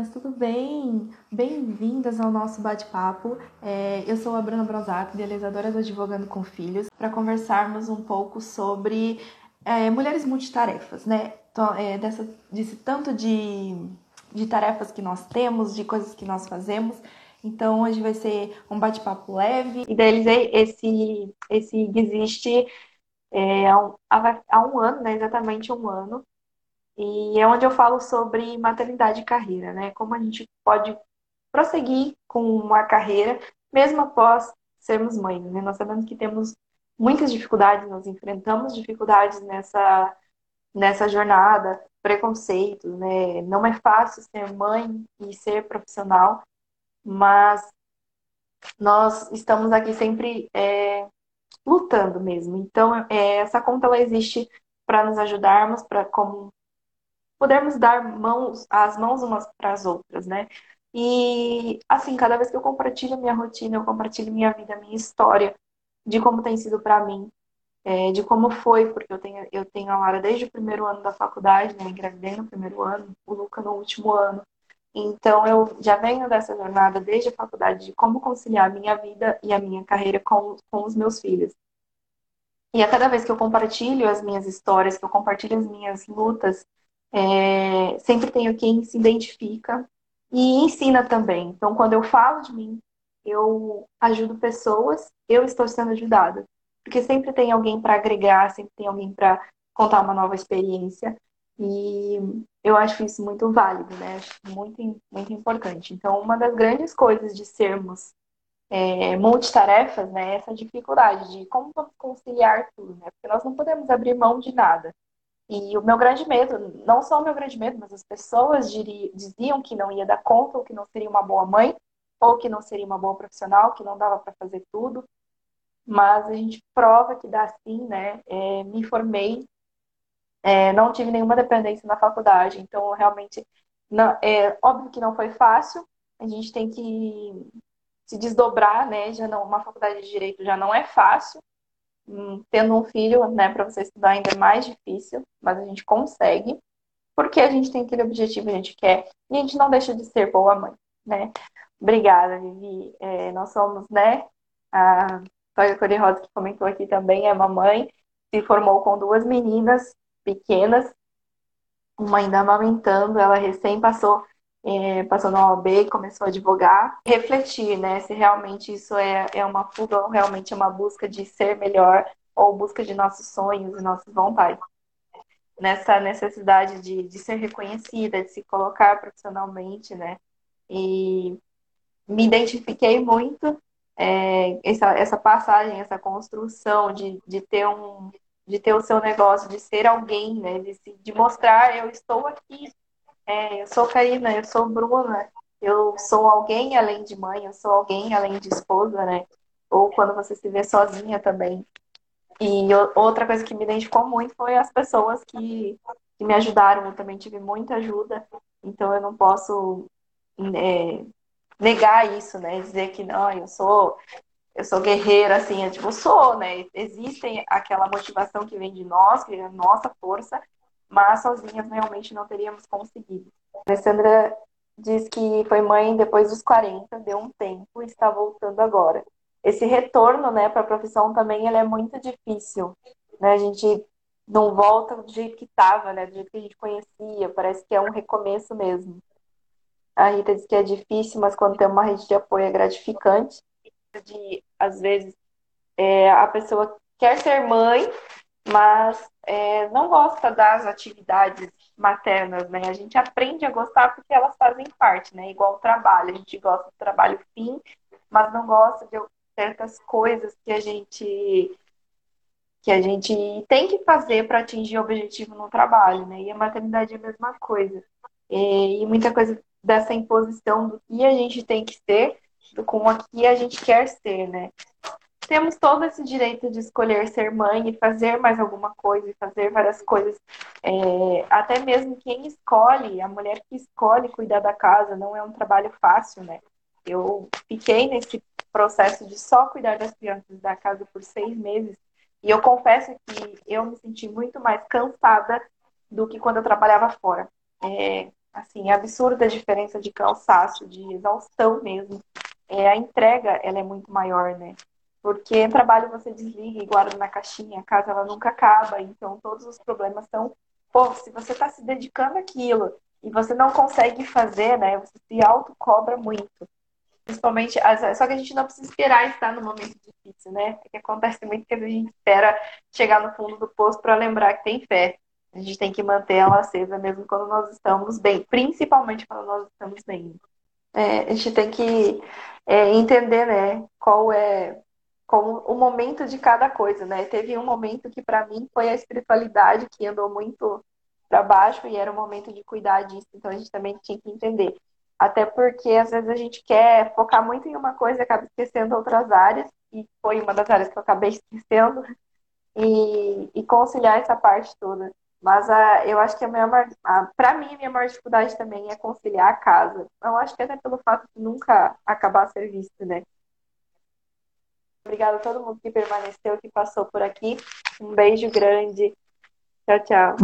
meninas, tudo bem? Bem-vindas ao nosso bate-papo. É, eu sou a Bruna Bronzato, idealizadora do Advogando com Filhos, para conversarmos um pouco sobre é, mulheres multitarefas, né? Então, é, dessa, desse tanto de, de tarefas que nós temos, de coisas que nós fazemos. Então, hoje vai ser um bate-papo leve. Idealizei esse, esse Existe é, há, um, há um ano, né? Exatamente um ano. E é onde eu falo sobre maternidade e carreira, né? Como a gente pode prosseguir com uma carreira mesmo após sermos mães, né? Nós sabemos que temos muitas dificuldades, nós enfrentamos dificuldades nessa, nessa jornada, preconceitos, né? Não é fácil ser mãe e ser profissional, mas nós estamos aqui sempre é, lutando mesmo. Então, é, essa conta ela existe para nos ajudarmos, para como podermos dar mãos, as mãos umas para as outras, né? E assim, cada vez que eu compartilho minha rotina, eu compartilho minha vida, minha história, de como tem sido para mim, é, de como foi, porque eu tenho, eu tenho a Lara desde o primeiro ano da faculdade, né? Engravidei no primeiro ano, o Luca no último ano. Então, eu já venho dessa jornada desde a faculdade de como conciliar a minha vida e a minha carreira com, com os meus filhos. E a cada vez que eu compartilho as minhas histórias, que eu compartilho as minhas lutas, é, sempre tenho quem se identifica e ensina também. Então, quando eu falo de mim, eu ajudo pessoas, eu estou sendo ajudada. Porque sempre tem alguém para agregar, sempre tem alguém para contar uma nova experiência. E eu acho isso muito válido, né? Acho muito, muito importante. Então, uma das grandes coisas de sermos é, multitarefas, né? É essa dificuldade de como vamos conciliar tudo, né? Porque nós não podemos abrir mão de nada. E o meu grande medo, não só o meu grande medo, mas as pessoas diria, diziam que não ia dar conta, ou que não seria uma boa mãe, ou que não seria uma boa profissional, que não dava para fazer tudo. Mas a gente prova que dá sim, né? É, me formei, é, não tive nenhuma dependência na faculdade, então realmente, não, é óbvio que não foi fácil, a gente tem que se desdobrar, né? Já não, uma faculdade de direito já não é fácil, tendo um filho, né, para você estudar ainda é mais difícil, mas a gente consegue, porque a gente tem aquele objetivo, a gente quer, e a gente não deixa de ser boa mãe, né? Obrigada, Vivi. É, nós somos, né, a Toya Cor-de-Rosa que comentou aqui também, é mamãe, se formou com duas meninas pequenas, uma ainda amamentando, ela recém passou é, passou na OAB, começou a advogar, refletir, né, se realmente isso é, é uma fuga ou realmente é uma busca de ser melhor ou busca de nossos sonhos e nossas vontades. Nessa necessidade de, de ser reconhecida, de se colocar profissionalmente, né, e me identifiquei muito é, essa, essa passagem, essa construção de, de ter um de ter o seu negócio, de ser alguém, né, de, de mostrar eu estou aqui, é, eu sou Karina, eu sou Bruna, eu sou alguém além de mãe, eu sou alguém além de esposa, né? Ou quando você se vê sozinha também. E outra coisa que me identificou muito foi as pessoas que, que me ajudaram. Eu também tive muita ajuda, então eu não posso é, negar isso, né? Dizer que não, eu sou eu sou guerreira, assim, eu, tipo, eu sou, né? Existem aquela motivação que vem de nós, que é a nossa força, mas sozinhas realmente não teríamos conseguido. A Alessandra diz que foi mãe depois dos 40, deu um tempo e está voltando agora. Esse retorno, né, para a profissão também ele é muito difícil, né? A gente não volta do jeito que estava, né, do jeito que a gente conhecia, parece que é um recomeço mesmo. A Rita diz que é difícil, mas quando tem uma rede de apoio é gratificante. De, às vezes, é, a pessoa quer ser mãe, mas é, não gosta das atividades maternas, né? A gente aprende a gostar porque elas fazem parte, né? Igual o trabalho, a gente gosta do trabalho fim, mas não gosta de certas coisas que a gente que a gente tem que fazer para atingir o objetivo no trabalho, né? E a maternidade é a mesma coisa. E, e muita coisa dessa imposição do que a gente tem que ser com o que a gente quer ser, né? Temos todo esse direito de escolher ser mãe e fazer mais alguma coisa, e fazer várias coisas. É, até mesmo quem escolhe, a mulher que escolhe cuidar da casa, não é um trabalho fácil, né? Eu fiquei nesse processo de só cuidar das crianças da casa por seis meses e eu confesso que eu me senti muito mais cansada do que quando eu trabalhava fora. É, assim, absurda a diferença de cansaço, de exaustão mesmo. É, a entrega, ela é muito maior, né? Porque trabalho você desliga e guarda na caixinha, a casa ela nunca acaba, então todos os problemas são, pô, se você está se dedicando àquilo e você não consegue fazer, né? Você se autocobra muito. Principalmente, só que a gente não precisa esperar estar no momento difícil, né? É que acontece muito que a gente espera chegar no fundo do poço para lembrar que tem fé. A gente tem que manter ela acesa mesmo quando nós estamos bem, principalmente quando nós estamos bem. É, a gente tem que é, entender, né, qual é como o momento de cada coisa, né? Teve um momento que para mim foi a espiritualidade que andou muito para baixo e era o momento de cuidar disso, então a gente também tinha que entender. Até porque às vezes a gente quer focar muito em uma coisa e acaba esquecendo outras áreas, e foi uma das áreas que eu acabei esquecendo, e, e conciliar essa parte toda. Mas a, eu acho que a minha para mim, a minha maior dificuldade também é conciliar a casa. Eu acho que até pelo fato de nunca acabar serviço, né? Obrigada a todo mundo que permaneceu, que passou por aqui. Um beijo grande. Tchau, tchau.